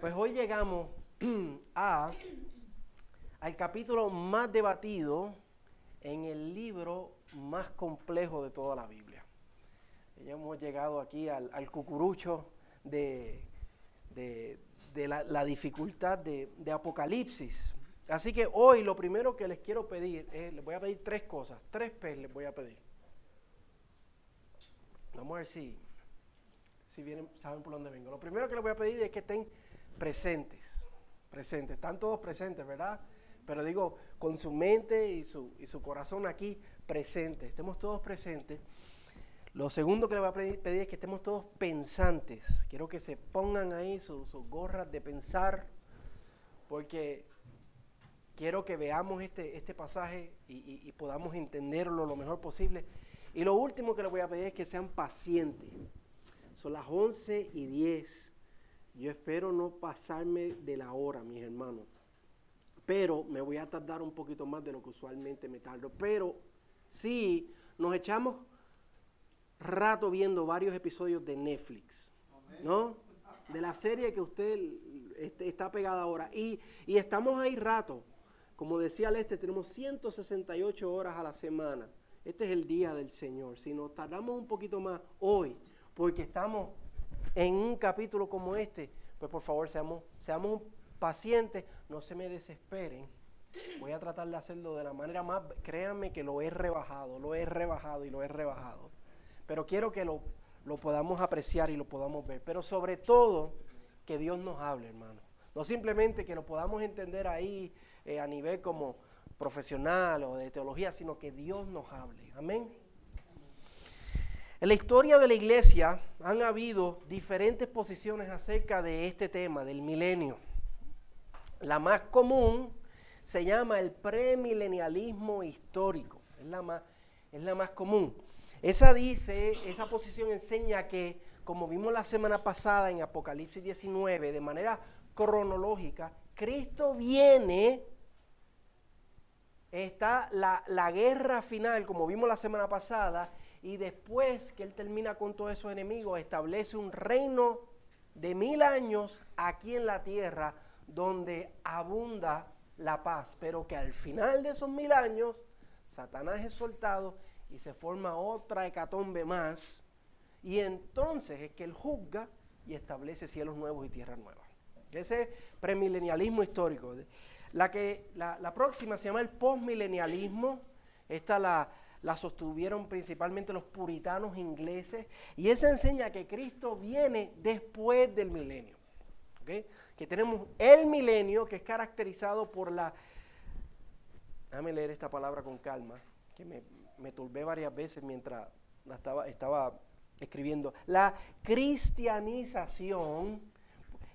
Pues hoy llegamos a, al capítulo más debatido en el libro más complejo de toda la Biblia. Ya hemos llegado aquí al, cucurucho de, la, dificultad de, Apocalipsis. Así que hoy lo primero que les quiero pedir, es, les voy a pedir tres cosas, tres P les voy a pedir. Vamos a ver si, si vienen, saben por dónde vengo. Lo primero que les voy a pedir es que estén presentes, presentes, están todos presentes, ¿verdad? Pero digo, con su mente y su, y su corazón aquí presentes, estemos todos presentes. Lo segundo que le voy a pedir, es que estemos todos pensantes. Quiero que se pongan ahí sus, gorras de pensar, porque quiero que veamos este, este pasaje y, y, podamos entenderlo lo mejor posible. Y lo último que le voy a pedir es que sean pacientes. Son las 11 y 10. Yo espero no pasarme de la hora, mis hermanos. Pero me voy a tardar un poquito más de lo que usualmente me tardo. Pero sí, nos echamos rato viendo varios episodios de Netflix, ¿no? De la serie que usted está pegada ahora. Y, y estamos ahí rato. Como decía Leste, tenemos 168 horas a la semana. Este es el día del Señor. Si nos tardamos un poquito más hoy, porque estamos en un capítulo como este, pues por favor seamos, seamos pacientes, no se me desesperen. Voy a tratar de hacerlo de la manera más, créanme que lo he rebajado, lo he rebajado y lo he rebajado. Pero quiero que lo, podamos apreciar y lo podamos ver. Pero sobre todo, que Dios nos hable, hermano. No simplemente que lo podamos entender ahí eh, a nivel como profesional o de teología, sino que Dios nos hable. Amén. En la historia de la iglesia han habido diferentes posiciones acerca de este tema, del milenio. La más común se llama el premilenialismo histórico, es la más, es la más común. Esa dice, esa posición enseña que, como vimos la semana pasada en Apocalipsis 19, de manera cronológica, Cristo viene, está la, la guerra final, como vimos la semana pasada, y después que él termina con todos esos enemigos, establece un reino de mil años aquí en la tierra donde abunda la paz, pero que al final de esos mil años Satanás es soltado y se forma otra hecatombe más y entonces es que él juzga y establece cielos nuevos y tierras nuevas. Ese premilenialismo histórico. La, que, la, la próxima se llama el postmilenialismo. Esta la, la sostuvieron principalmente los puritanos ingleses, y esa enseña que Cristo viene después del milenio. Que tenemos el milenio que es caracterizado por la... Déjame leer esta palabra con calma, que me, me turbé varias veces mientras la estaba, escribiendo. La cristianización,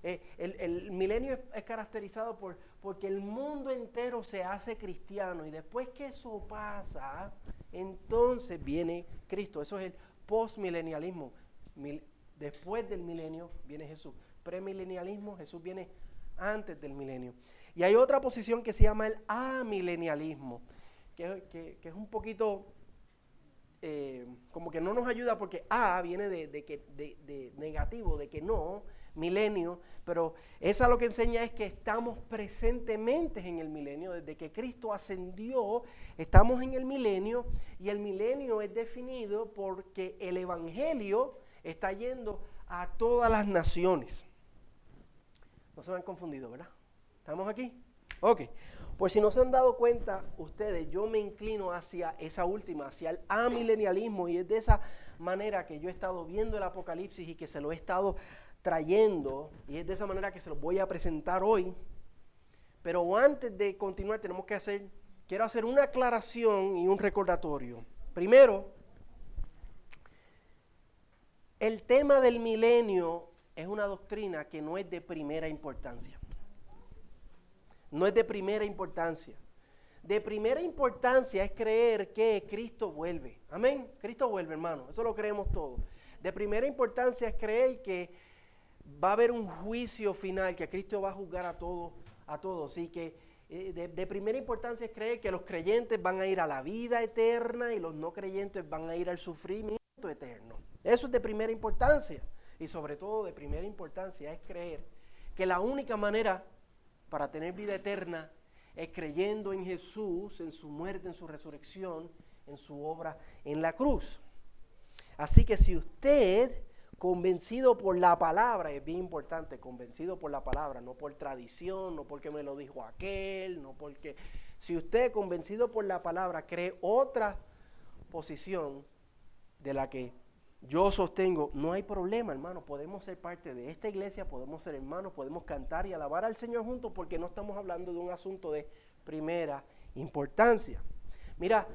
eh, el, milenio es, caracterizado por porque el mundo entero se hace cristiano y después que eso pasa, entonces viene Cristo. Eso es el postmilenialismo. después del milenio viene Jesús. Premilenialismo, Jesús viene antes del milenio. Y hay otra posición que se llama el amilenialismo, que, es un poquito eh, como que no nos ayuda porque A viene de, de negativo, de que no, milenio, pero esa lo que enseña es que estamos presentemente en el milenio, desde que Cristo ascendió, estamos en el milenio y el milenio es definido porque el Evangelio está yendo a todas las naciones. No se me han confundido, ¿verdad? ¿Estamos aquí? Ok. Pues si no se han dado cuenta ustedes, yo me inclino hacia esa última, hacia el amilenialismo y es de esa manera que yo he estado viendo el Apocalipsis y que se lo he estado trayendo, y es de esa manera que se los voy a presentar hoy. Pero antes de continuar tenemos que hacer, quiero hacer una aclaración y un recordatorio. Primero, el tema del milenio es una doctrina que no es de primera importancia. No es de primera importancia. De primera importancia es creer que Cristo vuelve. Amén. Cristo vuelve, hermano. Eso lo creemos todos. De primera importancia es creer que va a haber un juicio final, que Cristo va a juzgar a todos, a todos. Y que eh, de, primera importancia es creer que los creyentes van a ir a la vida eterna y los no creyentes van a ir al sufrimiento eterno. Eso es de primera importancia. Y sobre todo de primera importancia es creer que la única manera para tener vida eterna es creyendo en Jesús, en su muerte, en su resurrección, en su obra en la cruz. Así que si usted, convencido por la palabra, es bien importante, convencido por la palabra, no por tradición, no porque me lo dijo aquel, no porque... Si usted, convencido por la palabra, cree otra posición de la que yo sostengo, no hay problema, hermano. Podemos ser parte de esta iglesia, podemos ser hermanos, podemos cantar y alabar al Señor juntos porque no estamos hablando de un asunto de primera importancia. Mira,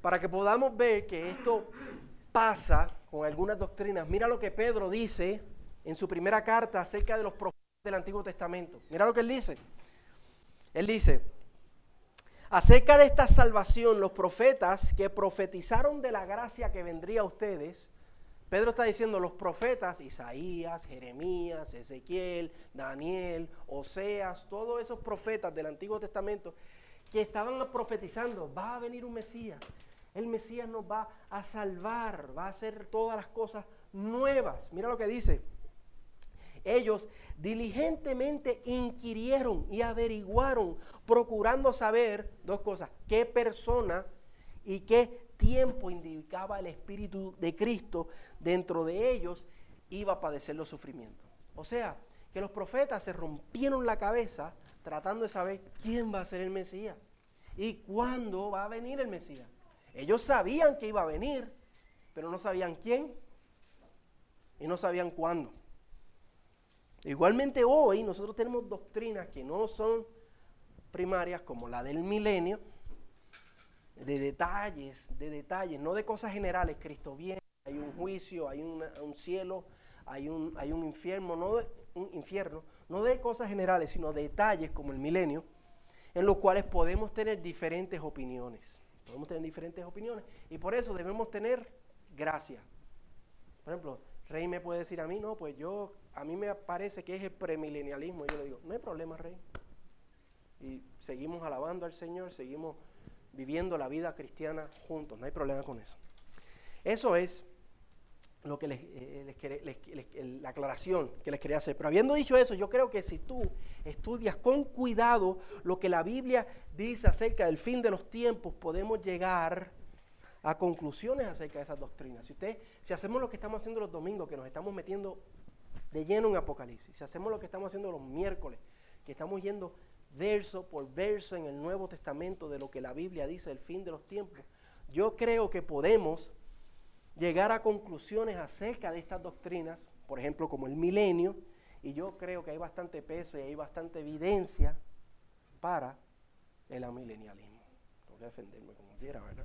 para que podamos ver que esto pasa con algunas doctrinas, mira lo que Pedro dice en su primera carta acerca de los profetas del Antiguo Testamento. Mira lo que él dice. Él dice, acerca de esta salvación, los profetas que profetizaron de la gracia que vendría a ustedes, Pedro está diciendo los profetas, Isaías, Jeremías, Ezequiel, Daniel, Oseas, todos esos profetas del Antiguo Testamento que estaban profetizando, va a venir un Mesías. El Mesías nos va a salvar, va a hacer todas las cosas nuevas. Mira lo que dice. Ellos diligentemente inquirieron y averiguaron, procurando saber dos cosas, qué persona y qué tiempo indicaba el Espíritu de Cristo dentro de ellos iba a padecer los sufrimientos. O sea, que los profetas se rompieron la cabeza tratando de saber quién va a ser el Mesías y cuándo va a venir el Mesías. Ellos sabían que iba a venir, pero no sabían quién y no sabían cuándo. Igualmente hoy nosotros tenemos doctrinas que no son primarias como la del milenio, de detalles, de detalles, no de cosas generales. Cristo viene, hay un juicio, hay un cielo, hay un, hay un infierno, no de, un infierno, no de cosas generales, sino detalles como el milenio, en los cuales podemos tener diferentes opiniones. Podemos tener diferentes opiniones y por eso debemos tener gracia. Por ejemplo, Rey me puede decir a mí, no, pues yo, a mí me parece que es el premilenialismo. Y yo le digo, no hay problema, Rey. Y seguimos alabando al Señor, seguimos viviendo la vida cristiana juntos, no hay problema con eso. Eso es lo que les, eh, la aclaración que les quería hacer. Pero habiendo dicho eso, yo creo que si tú estudias con cuidado lo que la Biblia dice acerca del fin de los tiempos, podemos llegar a conclusiones acerca de esas doctrinas. Si usted, si hacemos lo que estamos haciendo los domingos, que nos estamos metiendo de lleno en Apocalipsis, si hacemos lo que estamos haciendo los miércoles, que estamos yendo verso por verso en el Nuevo Testamento de lo que la Biblia dice del fin de los tiempos, yo creo que podemos llegar a conclusiones acerca de estas doctrinas, por ejemplo, como el milenio, y yo creo que hay bastante peso y hay bastante evidencia para el amilenialismo. Tengo que defenderme como quiera, ¿verdad?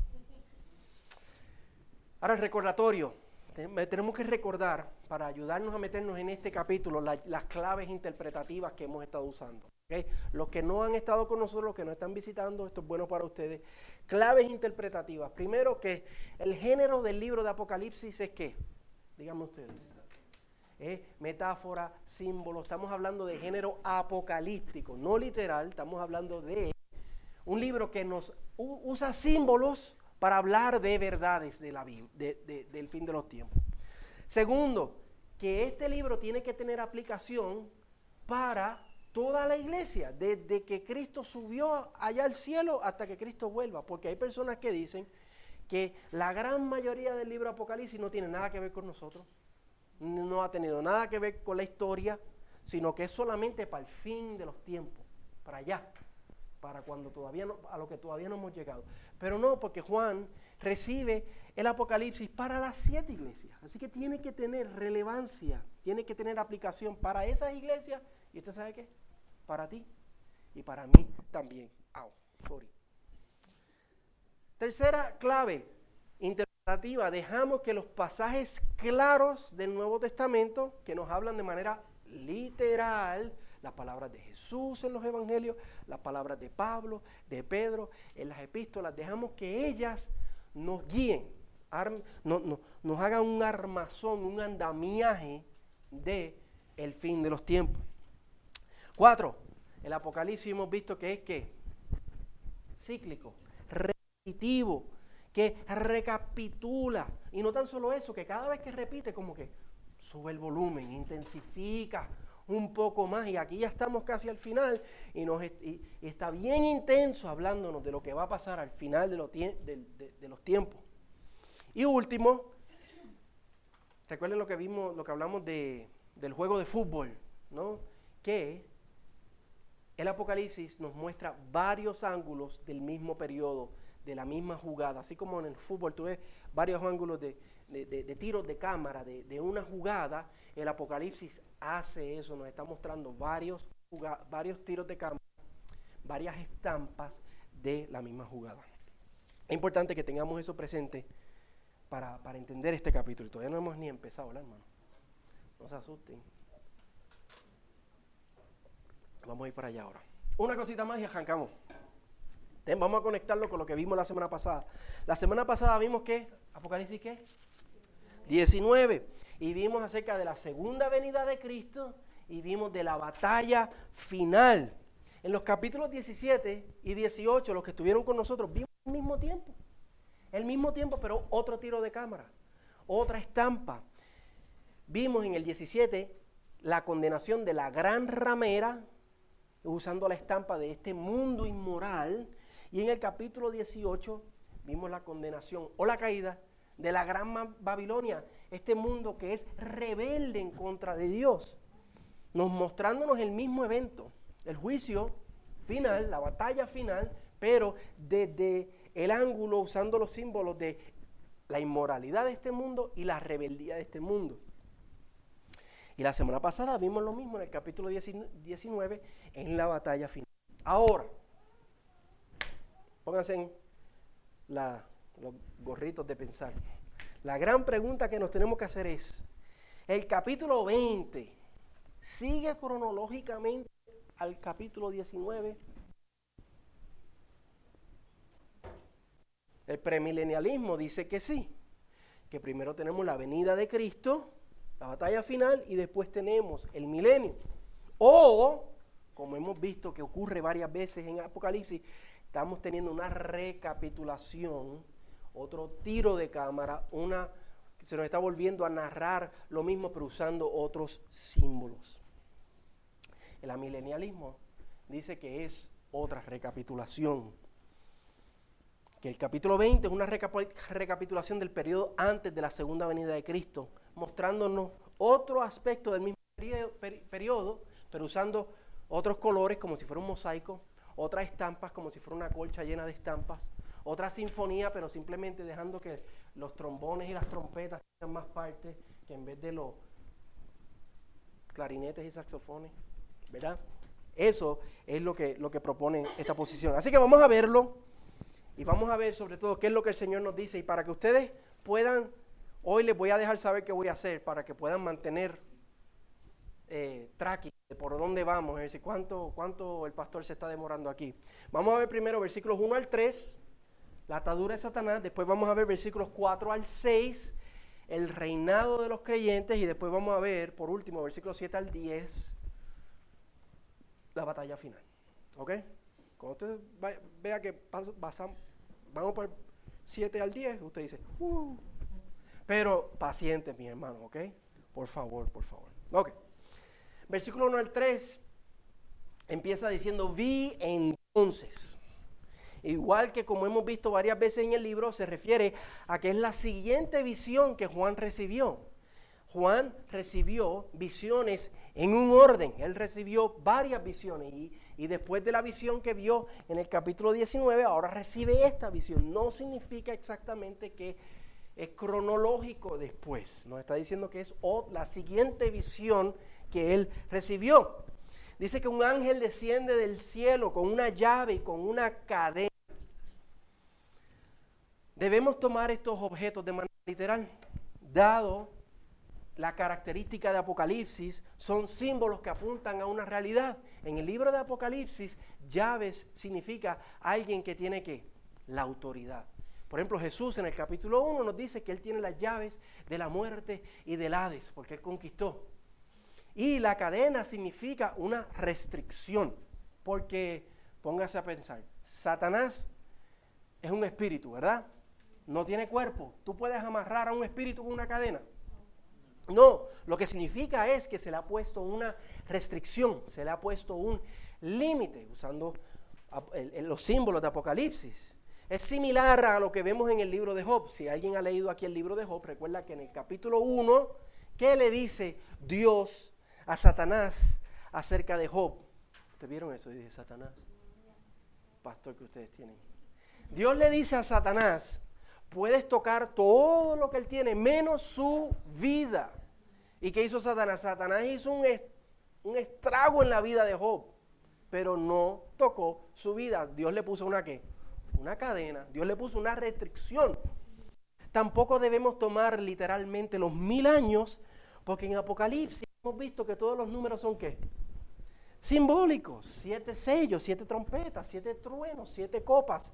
Ahora el recordatorio. Tenemos que recordar, para ayudarnos a meternos en este capítulo, las claves interpretativas que hemos estado usando. Los que no han estado con nosotros, los que no están visitando, esto es bueno para ustedes. Claves interpretativas. Primero que el género del libro de Apocalipsis es qué? Díganme ustedes. Es metáfora, símbolo. Estamos hablando de género apocalíptico, no literal. Estamos hablando de un libro que nos usa símbolos para hablar de verdades del fin de los tiempos. Segundo, que este libro tiene que tener aplicación para toda la iglesia, desde que Cristo subió allá al cielo hasta que Cristo vuelva, porque hay personas que dicen que la gran mayoría del libro Apocalipsis no tiene nada que ver con nosotros, no ha tenido nada que ver con la historia, sino que es solamente para el fin de los tiempos, para allá, para cuando todavía no, a lo que todavía no hemos llegado. Pero no, porque Juan recibe el Apocalipsis para las siete iglesias, así que tiene que tener relevancia, tiene que tener aplicación para esas iglesias, y usted sabe qué, para ti y para mí también. Tercera clave interpretativa, dejamos que los pasajes claros del Nuevo Testamento, que nos hablan de manera literal, las palabras de Jesús en los evangelios, las palabras de Pablo, de Pedro, en las epístolas, dejamos que ellas nos guíen, nos hagan un armazón, un andamiaje de el fin de los tiempos. Cuatro, el Apocalipsis hemos visto que es que cíclico, repetitivo, que recapitula. Y no tan solo eso, que cada vez que repite como que sube el volumen, intensifica un poco más y aquí ya estamos casi al final y, nos, está bien intenso hablándonos de lo que va a pasar al final de, de los tiempos. Y último, recuerden lo que vimos, lo que hablamos de, del juego de fútbol, ¿no? Que el Apocalipsis nos muestra varios ángulos del mismo periodo, de la misma jugada. Así como en el fútbol tú ves varios ángulos de, tiros de cámara, de, una jugada, el Apocalipsis hace eso, nos está mostrando varios, varios tiros de cámara, varias estampas de la misma jugada. Es importante que tengamos eso presente para, entender este capítulo. todavía no hemos ni empezado, ¿verdad, hermano? No se asusten. Vamos a ir para allá ahora. Una cosita más y arrancamos. Vamos a conectarlo con lo que vimos la semana pasada. La semana pasada vimos que, Apocalipsis qué? 19. Y vimos acerca de la segunda venida de Cristo y vimos de la batalla final. En los capítulos 17 y 18, los que estuvieron con nosotros, vimos el mismo tiempo. El mismo tiempo, pero otro tiro de cámara, otra estampa. Vimos en el 17 la condenación de la gran ramera, usando la estampa de este mundo inmoral. Y en el capítulo 18 vimos la condenación o la caída de la gran Babilonia, este mundo que es rebelde en contra de Dios, nos mostrándonos el mismo evento, el juicio final, la batalla final, pero desde el ángulo usando los símbolos de la inmoralidad de este mundo y la rebeldía de este mundo. Y la semana pasada vimos lo mismo en el capítulo 19 en la batalla final. Ahora, pónganse en los gorritos de pensar. La gran pregunta que nos tenemos que hacer es, ¿el capítulo 20 sigue cronológicamente al capítulo 19? El premilenialismo dice que sí, que primero tenemos la venida de Cristo, la batalla final, y después tenemos el milenio. O, como hemos visto que ocurre varias veces en Apocalipsis, estamos teniendo una recapitulación, otro tiro de cámara, una se nos está volviendo a narrar lo mismo pero usando otros símbolos. El amilenialismo dice que es otra recapitulación que el capítulo 20 es una recapitulación del periodo antes de la segunda venida de Cristo, mostrándonos otro aspecto del mismo periodo, pero usando otros colores como si fuera un mosaico, otras estampas como si fuera una colcha llena de estampas, otra sinfonía, pero simplemente dejando que los trombones y las trompetas tengan más parte que en vez de los clarinetes y saxofones, ¿verdad? Eso es lo que, lo que propone esta posición. Así que vamos a verlo. Y vamos a ver sobre todo qué es lo que el Señor nos dice. Y para que ustedes puedan, hoy les voy a dejar saber qué voy a hacer para que puedan mantener eh, tracking de por dónde vamos, es decir, cuánto, cuánto el pastor se está demorando aquí. Vamos a ver primero versículos 1 al 3, la atadura de Satanás. Después vamos a ver versículos 4 al 6, el reinado de los creyentes. Y después vamos a ver, por último, versículos 7 al 10, la batalla final. ¿Ok? Cuando usted vea que vamos por 7 al 10, usted dice, uh". Pero paciente, mi hermano, ¿ok? Por favor, por favor. Ok. Versículo 1 al 3 empieza diciendo, vi entonces. Igual que como hemos visto varias veces en el libro, se refiere a que es la siguiente visión que Juan recibió. Juan recibió visiones en un orden. Él recibió varias visiones y, y después de la visión que vio en el capítulo 19, ahora recibe esta visión. No significa exactamente que es cronológico después. Nos está diciendo que es la siguiente visión que él recibió. Dice que un ángel desciende del cielo con una llave y con una cadena. Debemos tomar estos objetos de manera literal, dado la característica de Apocalipsis son símbolos que apuntan a una realidad. En el libro de Apocalipsis, llaves significa alguien que tiene que la autoridad. Por ejemplo, Jesús en el capítulo 1 nos dice que Él tiene las llaves de la muerte y del Hades, porque Él conquistó. Y la cadena significa una restricción, porque póngase a pensar, Satanás es un espíritu, ¿verdad? No tiene cuerpo. ¿Tú puedes amarrar a un espíritu con una cadena? No, lo que significa es que se le ha puesto una restricción, se le ha puesto un límite, usando los símbolos de Apocalipsis. Es similar a lo que vemos en el libro de Job. Si alguien ha leído aquí el libro de Job, recuerda que en el capítulo 1, ¿qué le dice Dios a Satanás acerca de Job? ¿Ustedes vieron eso? Dice Satanás. Pastor que ustedes tienen. Dios le dice a Satanás, puedes tocar todo lo que él tiene, menos su vida. ¿Y qué hizo Satanás? Satanás hizo un, un estrago en la vida de Job, pero no tocó su vida. Dios le puso una qué? Una cadena. Dios le puso una restricción. Tampoco debemos tomar literalmente los mil años, porque en Apocalipsis hemos visto que todos los números son qué? Simbólicos. Siete sellos, siete trompetas, siete truenos, siete copas,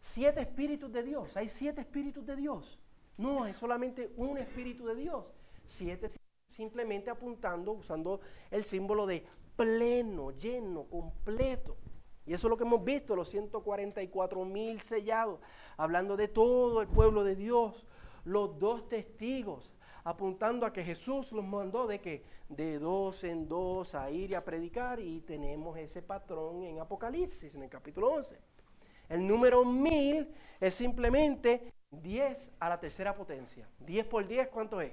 siete espíritus de Dios. Hay siete espíritus de Dios. No, es solamente un espíritu de Dios. Siete simplemente apuntando, usando el símbolo de pleno, lleno, completo. Y eso es lo que hemos visto, los 144 mil sellados, hablando de todo el pueblo de Dios, los dos testigos, apuntando a que Jesús los mandó de que de dos en dos a ir y a predicar y tenemos ese patrón en Apocalipsis, en el capítulo 11. El número mil es simplemente 10 a la tercera potencia. 10 por 10, ¿cuánto es?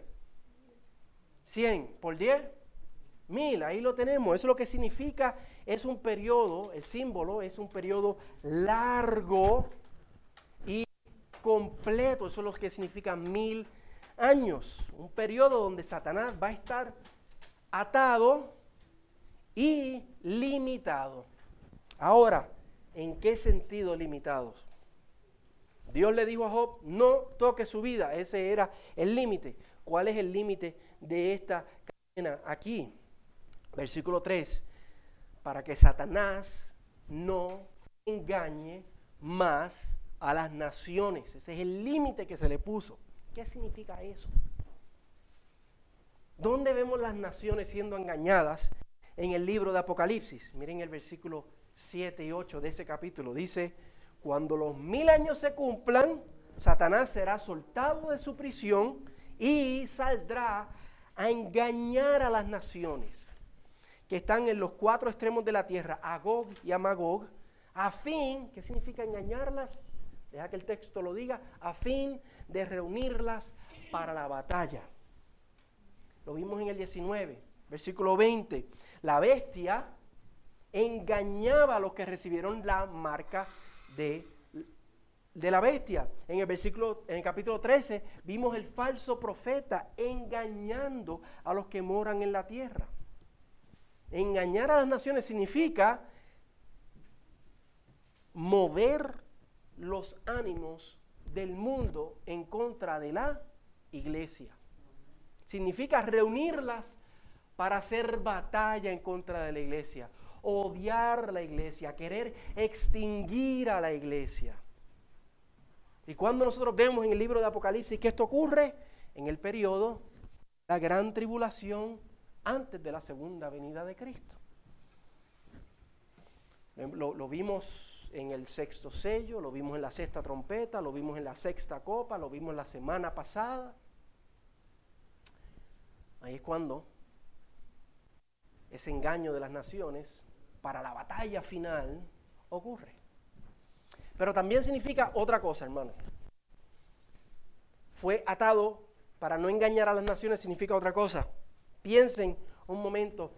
100 por 10, mil. Ahí lo tenemos. Eso lo que significa es un periodo, el símbolo es un periodo largo y completo. Eso es lo que significa mil años. Un periodo donde Satanás va a estar atado y limitado. Ahora, ¿en qué sentido limitados? Dios le dijo a Job, no toque su vida. Ese era el límite. ¿Cuál es el límite de esta cadena aquí? Versículo 3. Para que Satanás no engañe más a las naciones. Ese es el límite que se le puso. ¿Qué significa eso? ¿Dónde vemos las naciones siendo engañadas en el libro de Apocalipsis? Miren el versículo 7 y 8 de ese capítulo. Dice, cuando los mil años se cumplan, Satanás será soltado de su prisión y saldrá a engañar a las naciones que están en los cuatro extremos de la tierra, a Gog y a Magog, a fin, ¿qué significa engañarlas? Deja que el texto lo diga, a fin de reunirlas para la batalla. Lo vimos en el 19, versículo 20. La bestia engañaba a los que recibieron la marca de, de la bestia. En el versículo, en el capítulo 13, vimos el falso profeta engañando a los que moran en la tierra. Engañar a las naciones significa mover los ánimos del mundo en contra de la iglesia. Significa reunirlas para hacer batalla en contra de la iglesia odiar la iglesia, querer extinguir a la iglesia. Y cuando nosotros vemos en el libro de Apocalipsis que esto ocurre, en el periodo, la gran tribulación antes de la segunda venida de Cristo. Lo, lo, vimos en el sexto sello, lo vimos en la sexta trompeta, lo vimos en la sexta copa, lo vimos la semana pasada. Ahí es cuando ese engaño de las naciones para la batalla final ocurre. Pero también significa otra cosa, hermano. Fue atado para no engañar a las naciones, significa otra cosa. Piensen un momento,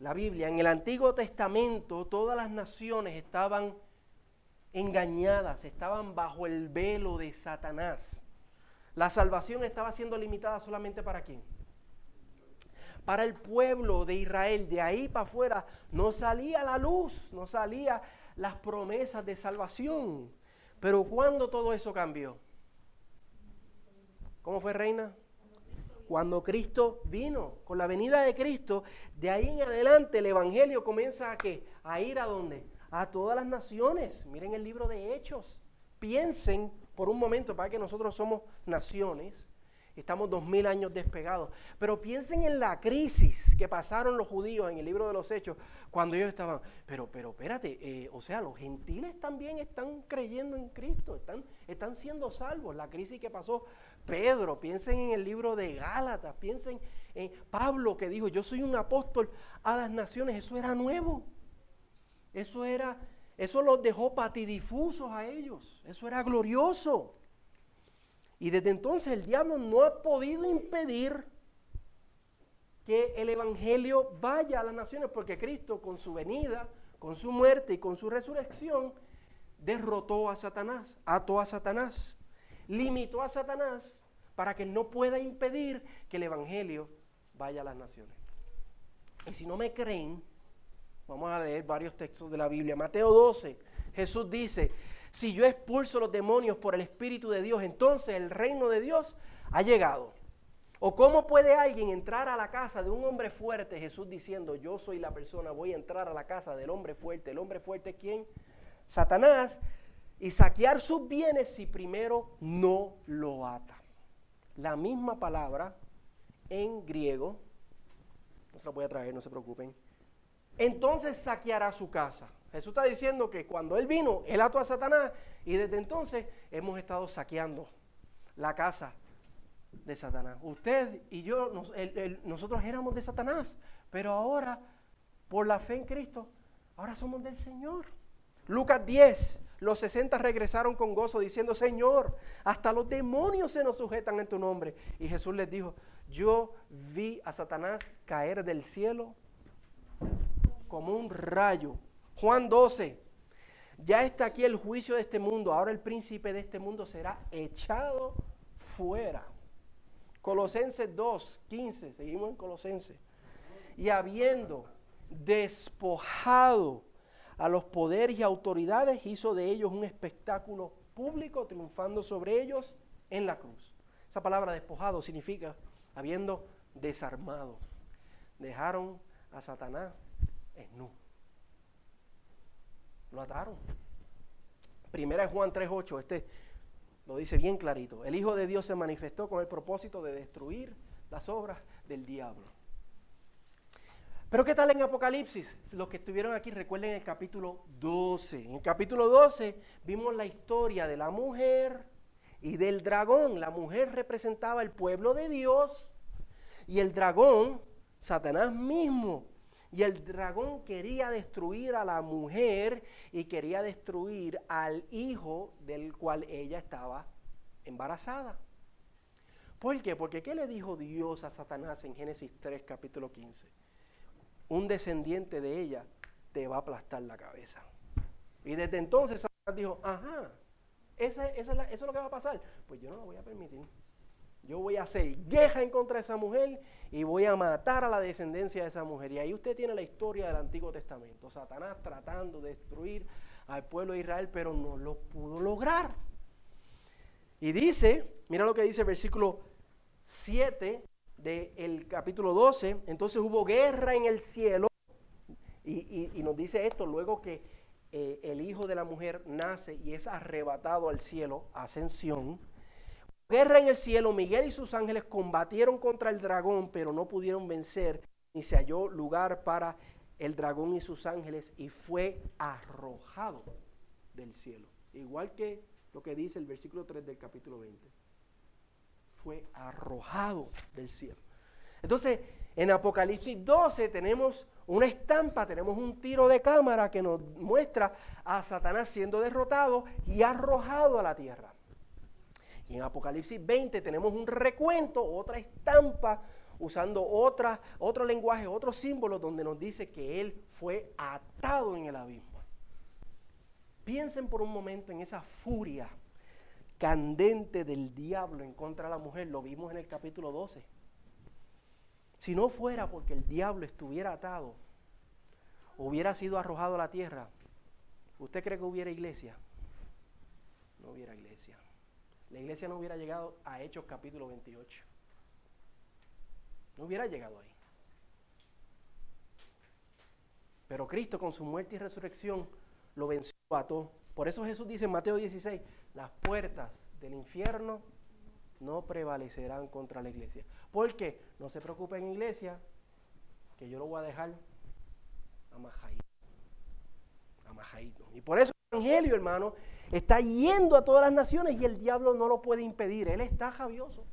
la Biblia, en el Antiguo Testamento todas las naciones estaban engañadas, estaban bajo el velo de Satanás. La salvación estaba siendo limitada solamente para quién? para el pueblo de Israel. De ahí para afuera no salía la luz, no salía las promesas de salvación. Pero cuando todo eso cambió? ¿Cómo fue, reina? Cuando Cristo vino, con la venida de Cristo, de ahí en adelante el Evangelio comienza a qué? A ir a dónde? A todas las naciones. Miren el libro de Hechos. Piensen por un momento, para que nosotros somos naciones, Estamos dos mil años despegados. Pero piensen en la crisis que pasaron los judíos en el libro de los Hechos cuando ellos estaban. Pero, pero espérate, eh, o sea, los gentiles también están creyendo en Cristo, están, están siendo salvos. La crisis que pasó Pedro, piensen en el libro de Gálatas, piensen en Pablo que dijo, yo soy un apóstol a las naciones. Eso era nuevo. Eso era, eso los dejó patidifusos a ellos. Eso era glorioso. Y desde entonces el diablo no ha podido impedir que el Evangelio vaya a las naciones, porque Cristo con su venida, con su muerte y con su resurrección, derrotó a Satanás, ató a Satanás, limitó a Satanás para que no pueda impedir que el Evangelio vaya a las naciones. Y si no me creen, vamos a leer varios textos de la Biblia. Mateo 12, Jesús dice, si yo expulso los demonios por el Espíritu de Dios, entonces el reino de Dios ha llegado. ¿O cómo puede alguien entrar a la casa de un hombre fuerte? Jesús diciendo, yo soy la persona, voy a entrar a la casa del hombre fuerte. ¿El hombre fuerte quién? Satanás. Y saquear sus bienes si primero no lo ata. La misma palabra en griego, no se la voy a traer, no se preocupen. Entonces saqueará su casa. Jesús está diciendo que cuando Él vino, Él ató a Satanás y desde entonces hemos estado saqueando la casa de Satanás. Usted y yo, nosotros éramos de Satanás, pero ahora, por la fe en Cristo, ahora somos del Señor. Lucas 10, los 60 regresaron con gozo diciendo, Señor, hasta los demonios se nos sujetan en tu nombre. Y Jesús les dijo, yo vi a Satanás caer del cielo como un rayo Juan 12. Ya está aquí el juicio de este mundo. Ahora el príncipe de este mundo será echado fuera. Colosenses 2, 15. Seguimos en Colosenses. Y habiendo despojado a los poderes y autoridades, hizo de ellos un espectáculo público, triunfando sobre ellos en la cruz. Esa palabra despojado significa habiendo desarmado. Dejaron a Satanás en nu. Lo ataron. Primera es Juan 3.8, este lo dice bien clarito. El Hijo de Dios se manifestó con el propósito de destruir las obras del diablo. Pero ¿qué tal en Apocalipsis? Los que estuvieron aquí recuerden el capítulo 12. En el capítulo 12 vimos la historia de la mujer y del dragón. La mujer representaba el pueblo de Dios y el dragón, Satanás mismo, y el dragón quería destruir a la mujer y quería destruir al hijo del cual ella estaba embarazada. ¿Por qué? Porque ¿qué le dijo Dios a Satanás en Génesis 3, capítulo 15? Un descendiente de ella te va a aplastar la cabeza. Y desde entonces Satanás dijo, ajá, eso es lo que va a pasar. Pues yo no lo voy a permitir. Yo voy a hacer guerra en contra de esa mujer y voy a matar a la descendencia de esa mujer. Y ahí usted tiene la historia del Antiguo Testamento. Satanás tratando de destruir al pueblo de Israel, pero no lo pudo lograr. Y dice, mira lo que dice el versículo 7 del capítulo 12, entonces hubo guerra en el cielo. Y, nos dice esto, luego que eh, el hijo de la mujer nace y es arrebatado al cielo, ascensión guerra en el cielo, Miguel y sus ángeles combatieron contra el dragón, pero no pudieron vencer, ni se halló lugar para el dragón y sus ángeles, y fue arrojado del cielo. Igual que lo que dice el versículo 3 del capítulo 20. Fue arrojado del cielo. Entonces, en Apocalipsis 12 tenemos una estampa, tenemos un tiro de cámara que nos muestra a Satanás siendo derrotado y arrojado a la tierra. Y en Apocalipsis 20 tenemos un recuento, otra estampa, usando otra, otro lenguaje, otro símbolo, donde nos dice que Él fue atado en el abismo. Piensen por un momento en esa furia candente del diablo en contra de la mujer. Lo vimos en el capítulo 12. Si no fuera porque el diablo estuviera atado, hubiera sido arrojado a la tierra, ¿usted cree que hubiera iglesia? No hubiera iglesia la iglesia no hubiera llegado a Hechos capítulo 28. No hubiera llegado ahí. Pero Cristo con su muerte y resurrección lo venció, ató. Por eso Jesús dice en Mateo 16, las puertas del infierno no prevalecerán contra la iglesia. ¿Por qué? No se preocupen, iglesia, que yo lo voy a dejar amajadito. Amajadito. Y por eso el Evangelio, hermano, está yendo a todas las naciones y el diablo no lo puede impedir. Él está rabioso.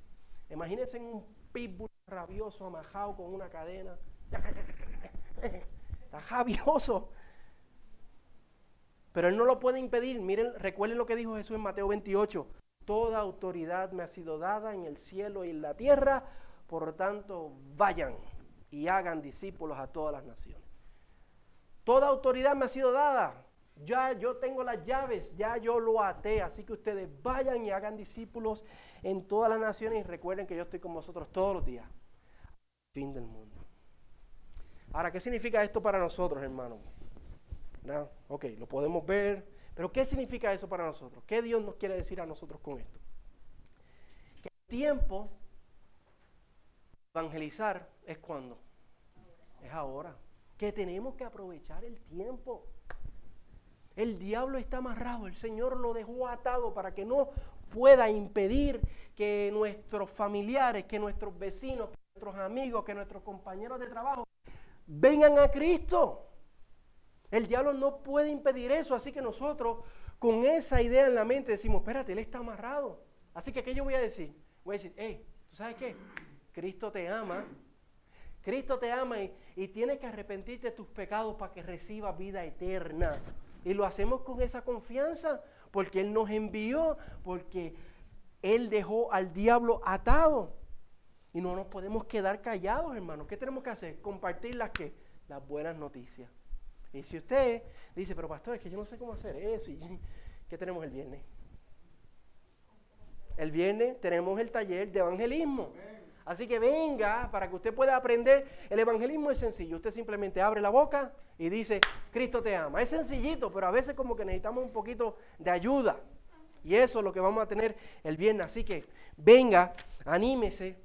Imagínense un pitbull rabioso, amajado con una cadena. Está rabioso. Pero él no lo puede impedir. Miren, recuerden lo que dijo Jesús en Mateo 28. Toda autoridad me ha sido dada en el cielo y en la tierra. Por tanto, vayan y hagan discípulos a todas las naciones. Toda autoridad me ha sido dada. Ya yo tengo las llaves, ya yo lo até. Así que ustedes vayan y hagan discípulos en todas las naciones y recuerden que yo estoy con vosotros todos los días. Fin del mundo. Ahora, ¿qué significa esto para nosotros, hermano? ¿No? Ok, lo podemos ver, pero ¿qué significa eso para nosotros? ¿Qué Dios nos quiere decir a nosotros con esto? Que el tiempo evangelizar es cuando? Es ahora. Que tenemos que aprovechar el tiempo. El diablo está amarrado, el Señor lo dejó atado para que no pueda impedir que nuestros familiares, que nuestros vecinos, que nuestros amigos, que nuestros compañeros de trabajo vengan a Cristo. El diablo no puede impedir eso, así que nosotros con esa idea en la mente decimos, espérate, él está amarrado. Así que, ¿qué yo voy a decir? Voy a decir, hey, ¿tú sabes qué? Cristo te ama. Cristo te ama y, tienes que arrepentirte de tus pecados para que recibas vida eterna. Y lo hacemos con esa confianza porque Él nos envió, porque Él dejó al diablo atado. Y no nos podemos quedar callados, hermanos. ¿Qué tenemos que hacer? Compartir las, ¿qué? las buenas noticias. Y si usted dice, pero pastor, es que yo no sé cómo hacer eso, ¿qué tenemos el viernes? El viernes tenemos el taller de evangelismo. Así que venga para que usted pueda aprender. El evangelismo es sencillo. Usted simplemente abre la boca y dice, Cristo te ama. Es sencillito, pero a veces como que necesitamos un poquito de ayuda. Y eso es lo que vamos a tener el viernes. Así que venga, anímese.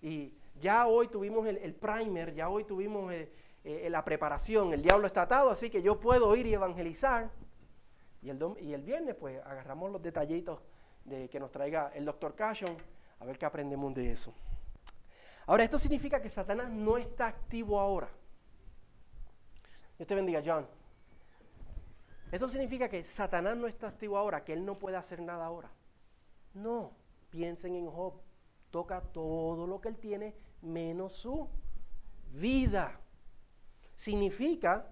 Y ya hoy tuvimos el, primer, ya hoy tuvimos eh, eh, la preparación. El diablo está atado, así que yo puedo ir y evangelizar. Y el, y el viernes pues agarramos los detallitos de que nos traiga el doctor Cashon, a ver qué aprendemos de eso. Ahora, esto significa que Satanás no está activo ahora. Dios te bendiga, John. Eso significa que Satanás no está activo ahora, que él no puede hacer nada ahora. No, piensen en Job. Toca todo lo que él tiene menos su vida. Significa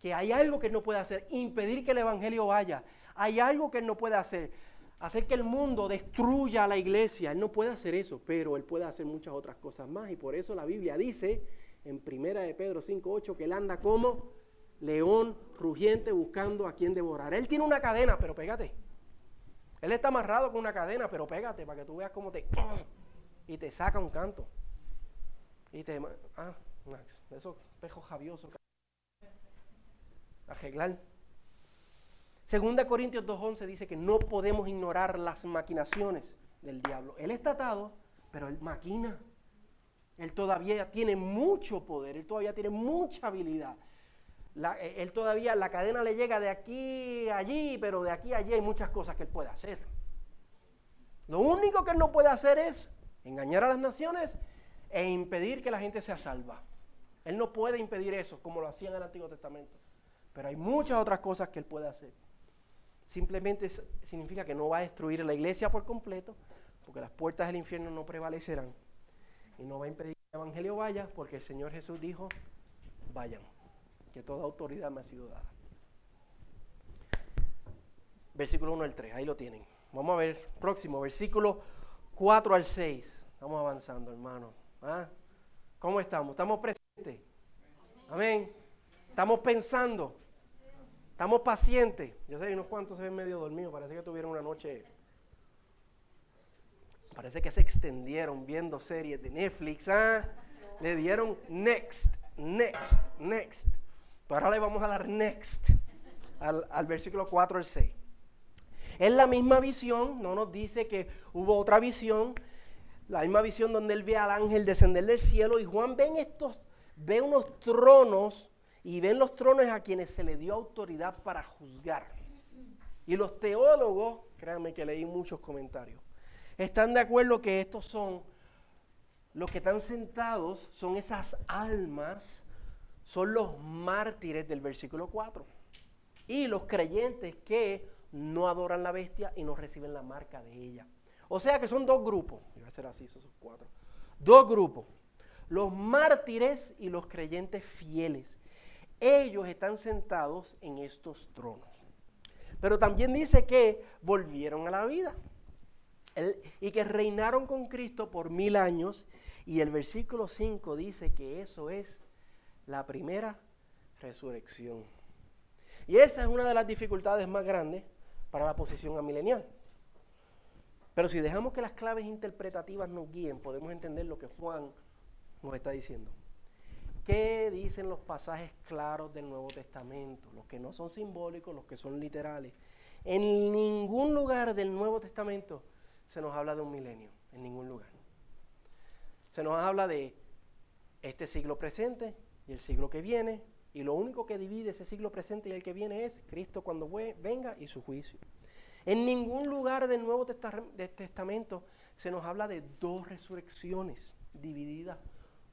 que hay algo que él no puede hacer, impedir que el Evangelio vaya. Hay algo que él no puede hacer, hacer que el mundo destruya a la iglesia. Él no puede hacer eso, pero él puede hacer muchas otras cosas más. Y por eso la Biblia dice en Primera de Pedro 5.8 que él anda como león rugiente buscando a quien devorar. Él tiene una cadena, pero pégate. Él está amarrado con una cadena, pero pégate para que tú veas cómo te... Y te saca un canto. Y te... Ah, esos pejos javiosos. Arreglar. Segunda Corintios 2.11 dice que no podemos ignorar las maquinaciones del diablo. Él está atado, pero él maquina. Él todavía tiene mucho poder, él todavía tiene mucha habilidad. Eh, él todavía, la cadena le llega de aquí a allí, pero de aquí a allí hay muchas cosas que él puede hacer. Lo único que él no puede hacer es engañar a las naciones e impedir que la gente sea salva. Él no puede impedir eso como lo hacía en el Antiguo Testamento. Pero hay muchas otras cosas que él puede hacer. Simplemente significa que no va a destruir la iglesia por completo, porque las puertas del infierno no prevalecerán. Y no va a impedir que el Evangelio vaya, porque el Señor Jesús dijo, vayan, que toda autoridad me ha sido dada. Versículo 1 al 3, ahí lo tienen. Vamos a ver, próximo, versículo 4 al 6. Estamos avanzando, hermano. ¿Ah? ¿Cómo estamos? ¿Estamos presentes? Amén. Estamos pensando. Estamos pacientes. Yo sé unos cuantos se ven medio dormidos. Parece que tuvieron una noche. Parece que se extendieron viendo series de Netflix. ¿ah? Le dieron next, next, next. Pero ahora le vamos a dar next al, al versículo 4 al 6. Es la misma visión, no nos dice que hubo otra visión, la misma visión donde él ve al ángel descender del cielo y Juan ve estos, ve unos tronos y ven los tronos a quienes se le dio autoridad para juzgar. Y los teólogos, créanme que leí muchos comentarios, están de acuerdo que estos son los que están sentados, son esas almas, son los mártires del versículo 4. Y los creyentes que no adoran la bestia y no reciben la marca de ella. O sea que son dos grupos. Iba a ser así, esos cuatro. Dos grupos. Los mártires y los creyentes fieles. Ellos están sentados en estos tronos. Pero también dice que volvieron a la vida. y que reinaron con Cristo por mil años. Y el versículo 5 dice que eso es la primera resurrección. Y esa es una de las dificultades más grandes para la posición amilenial. Pero si dejamos que las claves interpretativas nos guíen, podemos entender lo que Juan nos está diciendo. ¿Qué dicen los pasajes claros del Nuevo Testamento? Los que no son simbólicos, los que son literales. En ningún lugar del Nuevo Testamento se nos habla de un milenio, en ningún lugar. Se nos habla de este siglo presente y el siglo que viene, y lo único que divide ese siglo presente y el que viene es Cristo cuando venga y su juicio. En ningún lugar del Nuevo Testamento se nos habla de dos resurrecciones divididas.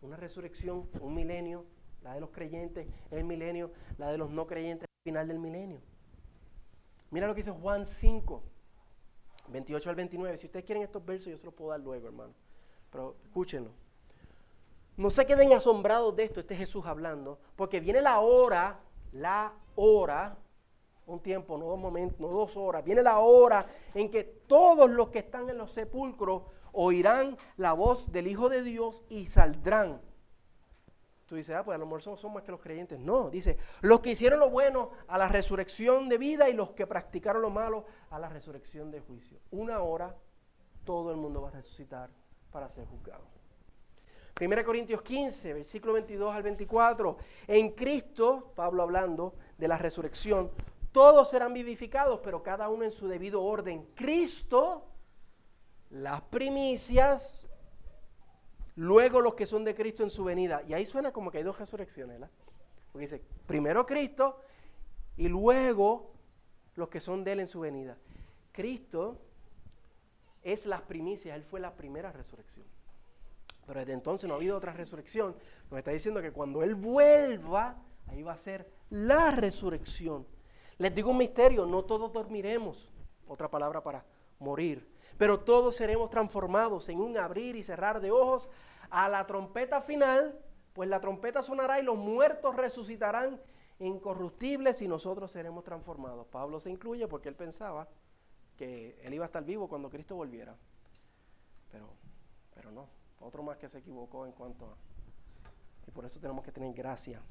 Una resurrección, un milenio, la de los creyentes, el milenio, la de los no creyentes, el final del milenio. Mira lo que dice Juan 5, 28 al 29. Si ustedes quieren estos versos, yo se los puedo dar luego, hermano. Pero escúchenlo. No se queden asombrados de esto, este Jesús hablando, porque viene la hora, la hora, un tiempo, no dos momentos, no dos horas, viene la hora en que todos los que están en los sepulcros oirán la voz del Hijo de Dios y saldrán. Tú dices, ah, pues a lo mejor son, más que los creyentes. No, dice, los que hicieron lo bueno a la resurrección de vida y los que practicaron lo malo a la resurrección de juicio. Una hora todo el mundo va a resucitar para ser juzgado. 1 Corintios 15, versículo 22 al 24. En Cristo, Pablo hablando de la resurrección, todos serán vivificados, pero cada uno en su debido orden. Cristo, las primicias, luego los que son de Cristo en su venida. Y ahí suena como que hay dos resurrecciones, ¿verdad? Porque dice, primero Cristo y luego los que son de Él en su venida. Cristo es las primicias, Él fue la primera resurrección pero desde entonces no ha habido otra resurrección. Nos está diciendo que cuando Él vuelva, ahí va a ser la resurrección. Les digo un misterio, no todos dormiremos, otra palabra para morir, pero todos seremos transformados en un abrir y cerrar de ojos a la trompeta final, pues la trompeta sonará y los muertos resucitarán incorruptibles y nosotros seremos transformados. Pablo se incluye porque él pensaba que él iba a estar vivo cuando Cristo volviera, pero, pero no. Otro más que se equivocó en cuanto a... Y por eso tenemos que tener gracia.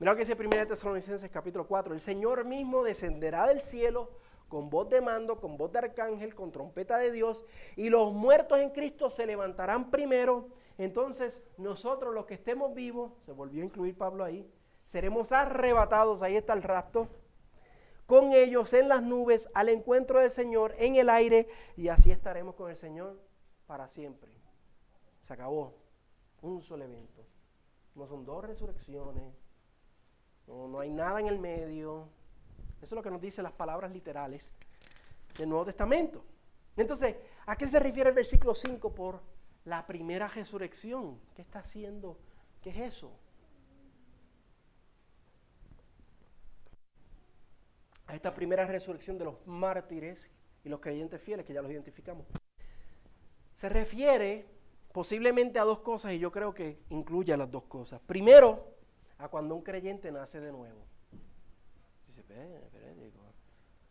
Mira lo que dice 1 Tesalonicenses capítulo 4. El Señor mismo descenderá del cielo con voz de mando, con voz de arcángel, con trompeta de Dios, y los muertos en Cristo se levantarán primero. Entonces nosotros los que estemos vivos, se volvió a incluir Pablo ahí, seremos arrebatados, ahí está el rapto, con ellos en las nubes al encuentro del Señor en el aire, y así estaremos con el Señor para siempre. Se acabó. Un solo evento. No son dos resurrecciones. No, hay nada en el medio. Eso es lo que nos dicen las palabras literales del Nuevo Testamento. Entonces, ¿a qué se refiere el versículo 5 por la primera resurrección? ¿Qué está haciendo? ¿Qué es eso? A esta primera resurrección de los mártires y los creyentes fieles, que ya los identificamos. Se refiere posiblemente a dos cosas y yo creo que incluye a las dos cosas. Primero, a cuando un creyente nace de nuevo.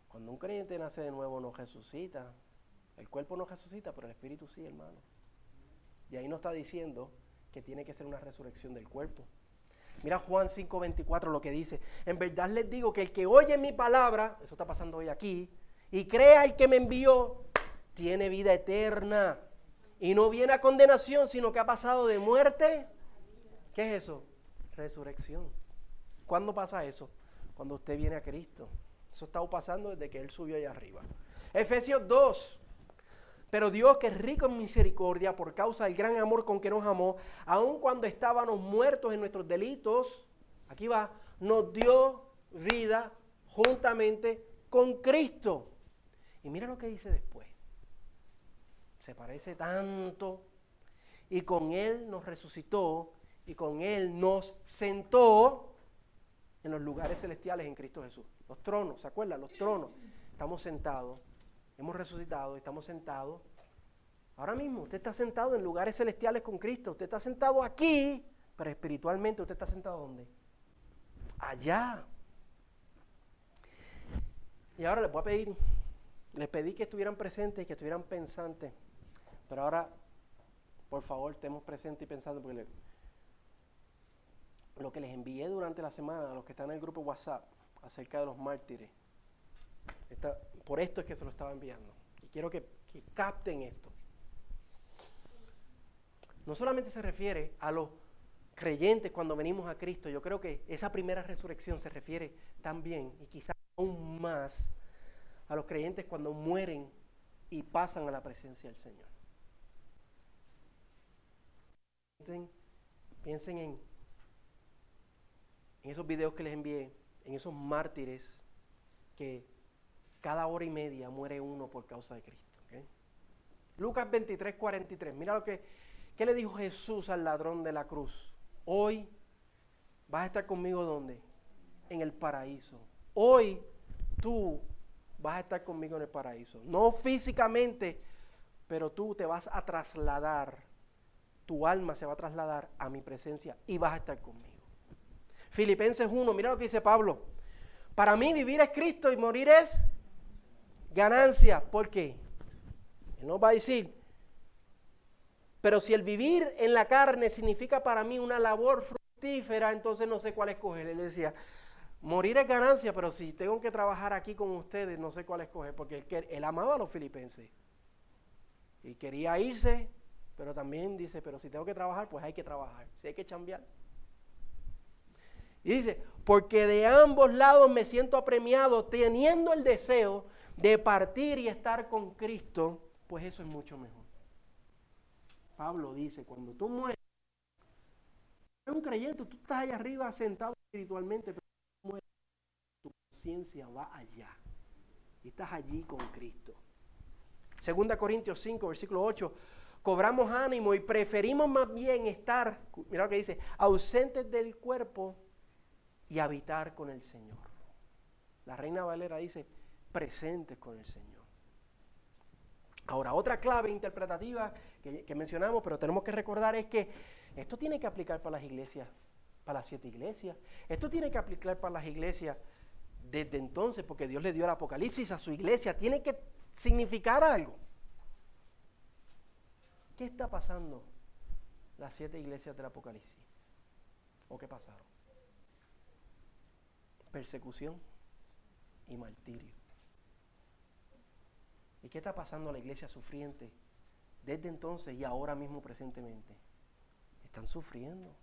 Cuando un creyente nace de nuevo no resucita. El cuerpo no resucita, pero el espíritu sí, hermano. Y ahí no está diciendo que tiene que ser una resurrección del cuerpo. Mira Juan 5:24 lo que dice. En verdad les digo que el que oye mi palabra, eso está pasando hoy aquí, y crea el que me envió, tiene vida eterna y no viene a condenación, sino que ha pasado de muerte. ¿Qué es eso? Resurrección. ¿Cuándo pasa eso? Cuando usted viene a Cristo. Eso está pasando desde que Él subió allá arriba. Efesios 2. Pero Dios, que es rico en misericordia por causa del gran amor con que nos amó, aun cuando estábamos muertos en nuestros delitos, aquí va, nos dio vida juntamente con Cristo. Y mira lo que dice después se parece tanto. Y con Él nos resucitó y con Él nos sentó en los lugares celestiales en Cristo Jesús. Los tronos, ¿se acuerdan? Los tronos. Estamos sentados, hemos resucitado, estamos sentados. Ahora mismo usted está sentado en lugares celestiales con Cristo. Usted está sentado aquí, pero espiritualmente usted está sentado ¿dónde? Allá. Y ahora les voy a pedir, les pedí que estuvieran presentes y que estuvieran pensantes. Pero ahora, por favor, estemos presentes y pensando, porque lo que les envié durante la semana a los que están en el grupo WhatsApp acerca de los mártires, por esto es que se lo estaba enviando. Y quiero que, que capten esto. No solamente se refiere a los creyentes cuando venimos a Cristo, yo creo que esa primera resurrección se refiere también, y quizás aún más, a los creyentes cuando mueren y pasan a la presencia del Señor. Piensen, en, en esos videos que les envié, en esos mártires que cada hora y media muere uno por causa de Cristo. Lucas 23, 43. Mira lo que ¿qué le dijo Jesús al ladrón de la cruz. Hoy vas a estar conmigo ¿dónde? En el paraíso. Hoy tú vas a estar conmigo en el paraíso. No físicamente, pero tú te vas a trasladar tu alma se va a trasladar a mi presencia y vas a estar conmigo. Filipenses 1, mira lo que dice Pablo. Para mí vivir es Cristo y morir es ganancia. ¿Por qué? Él nos va a decir, pero si el vivir en la carne significa para mí una labor fructífera, entonces no sé cuál escoger. Él decía, morir es ganancia, pero si tengo que trabajar aquí con ustedes, no sé cuál escoger, porque él, amaba a los filipenses. Y quería irse pero también dice, pero si tengo que trabajar, pues hay que trabajar. Si hay que chambear. Y dice, porque de ambos lados me siento apremiado teniendo el deseo de partir y estar con Cristo, pues eso es mucho mejor. Pablo dice, cuando tú mueres, eres un creyente, tú estás allá arriba sentado espiritualmente, pero tú mueres, tu conciencia va allá. Y estás allí con Cristo. Segunda Corintios 5, versículo 8 cobramos ánimo y preferimos más bien estar, mira lo que dice, ausentes del cuerpo y habitar con el Señor. La reina Valera dice, presentes con el Señor. Ahora, otra clave interpretativa que, mencionamos, pero tenemos que recordar es que esto tiene que aplicar para las iglesias, para las siete iglesias. Esto tiene que aplicar para las iglesias desde entonces, porque Dios le dio el Apocalipsis a su iglesia. Tiene que significar algo. ¿Qué está pasando las siete iglesias del Apocalipsis? ¿O qué pasaron? Persecución y martirio. ¿Y qué está pasando a la iglesia sufriente desde entonces y ahora mismo presentemente? Están sufriendo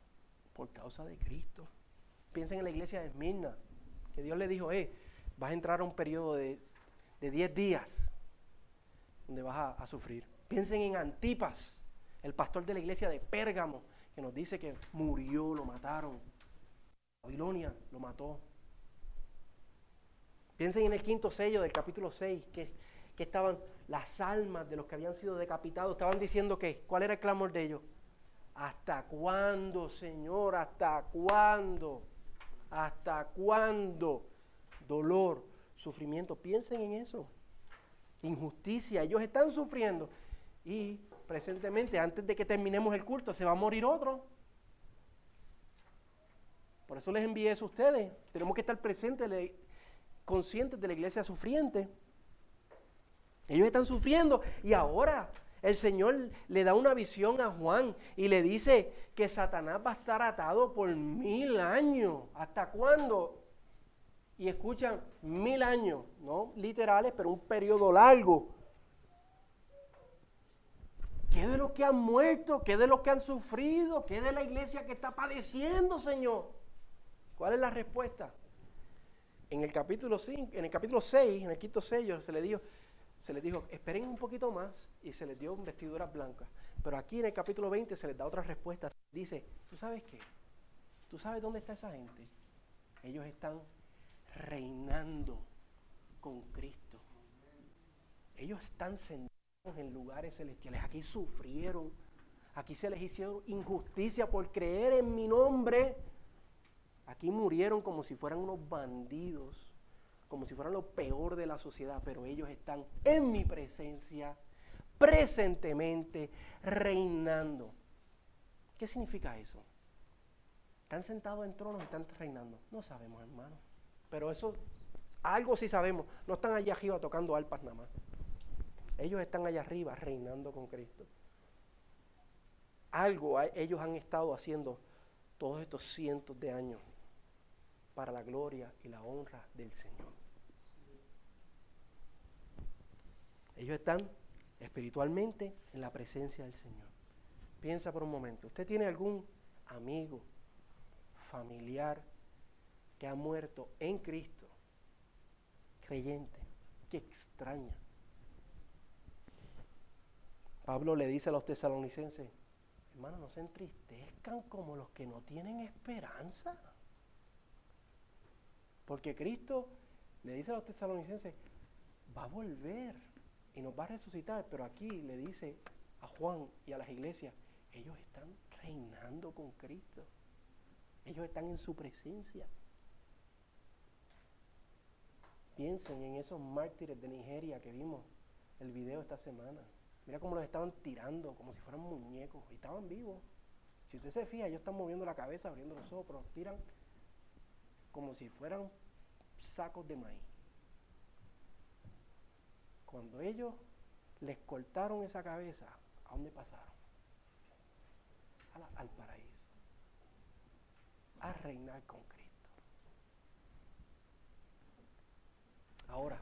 por causa de Cristo. Piensen en la iglesia de Esmirna, que Dios le dijo, eh, vas a entrar a un periodo de 10 días donde vas a sufrir. Piensen en Antipas, el pastor de la iglesia de Pérgamo, que nos dice que murió, lo mataron. Babilonia lo mató. Piensen en el quinto sello del capítulo 6, que, que estaban las almas de los que habían sido decapitados, estaban diciendo que, ¿cuál era el clamor de ellos? ¿Hasta cuándo, Señor? ¿Hasta cuándo? ¿Hasta cuándo? Dolor, sufrimiento. Piensen en eso. Injusticia. Ellos están sufriendo. Y presentemente, antes de que terminemos el culto, se va a morir otro. Por eso les envié eso a ustedes. Tenemos que estar presentes, conscientes de la iglesia sufriente. Ellos están sufriendo y ahora el Señor le da una visión a Juan y le dice que Satanás va a estar atado por mil años. ¿Hasta cuándo? Y escuchan, mil años, no literales, pero un periodo largo. ¿Qué de los que han muerto? ¿Qué de los que han sufrido? ¿Qué de la iglesia que está padeciendo, Señor? ¿Cuál es la respuesta? En el capítulo 5, en el capítulo 6, en el quinto sello, se le dijo, se les dijo, esperen un poquito más y se les dio vestiduras blancas. Pero aquí en el capítulo 20 se les da otra respuesta. Dice, ¿tú sabes qué? ¿Tú sabes dónde está esa gente? Ellos están reinando con Cristo. Ellos están sentados en lugares celestiales. Aquí sufrieron. Aquí se les hicieron injusticia por creer en mi nombre. Aquí murieron como si fueran unos bandidos, como si fueran lo peor de la sociedad, pero ellos están en mi presencia, presentemente, reinando. ¿Qué significa eso? ¿Están sentados en tronos y están reinando? No sabemos, hermano. Pero eso, algo sí sabemos. No están allá arriba tocando alpas nada más. Ellos están allá arriba reinando con Cristo. Algo ellos han estado haciendo todos estos cientos de años para la gloria y la honra del Señor. Ellos están espiritualmente en la presencia del Señor. Piensa por un momento, ¿usted tiene algún amigo, familiar que ha muerto en Cristo? Creyente, que extraña. Pablo le dice a los tesalonicenses, hermanos, no se entristezcan como los que no tienen esperanza. Porque Cristo le dice a los tesalonicenses, va a volver y nos va a resucitar. Pero aquí le dice a Juan y a las iglesias, ellos están reinando con Cristo. Ellos están en su presencia. Piensen en esos mártires de Nigeria que vimos el video esta semana. Mira cómo los estaban tirando como si fueran muñecos y estaban vivos. Si usted se fija, ellos están moviendo la cabeza, abriendo los ojos, pero los tiran como si fueran sacos de maíz. Cuando ellos les cortaron esa cabeza, ¿a dónde pasaron? al paraíso. A reinar con Cristo. Ahora,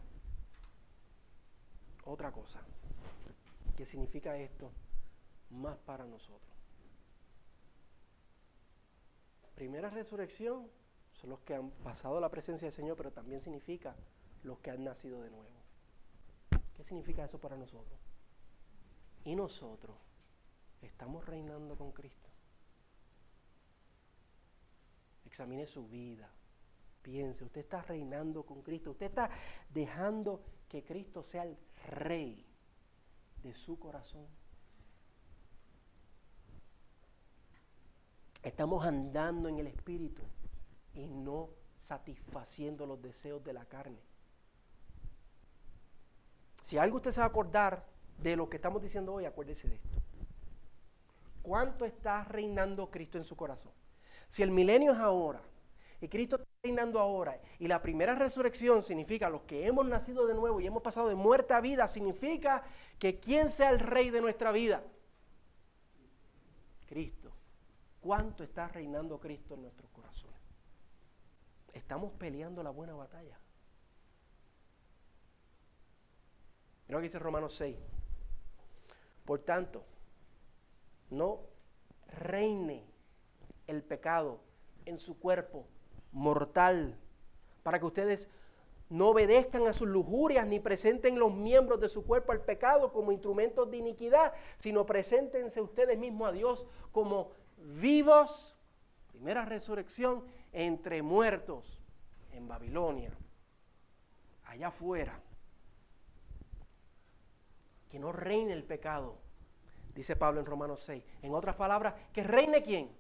otra cosa. ¿Qué significa esto más para nosotros? Primera resurrección los que han pasado la presencia del Señor, pero también significa los que han nacido de nuevo. ¿Qué significa eso para nosotros? Y nosotros estamos reinando con Cristo. Examine su vida. Piense, usted está reinando con Cristo. Usted está dejando que Cristo sea el rey de su corazón. Estamos andando en el Espíritu y no satisfaciendo los deseos de la carne. Si algo usted se va a acordar de lo que estamos diciendo hoy, acuérdese de esto. ¿Cuánto está reinando Cristo en su corazón? Si el milenio es ahora y Cristo está reinando ahora y la primera resurrección significa los que hemos nacido de nuevo y hemos pasado de muerte a vida, significa que ¿quién sea el rey de nuestra vida? Cristo. ¿Cuánto está reinando Cristo en nuestros corazones? Estamos peleando la buena batalla. Mira lo que dice Romanos 6. Por tanto, no reine el pecado en su cuerpo mortal, para que ustedes no obedezcan a sus lujurias ni presenten los miembros de su cuerpo al pecado como instrumentos de iniquidad, sino preséntense ustedes mismos a Dios como vivos, primera resurrección, entre muertos en Babilonia, allá afuera. Que no reine el pecado, dice Pablo en Romanos 6. En otras palabras, que reine quién?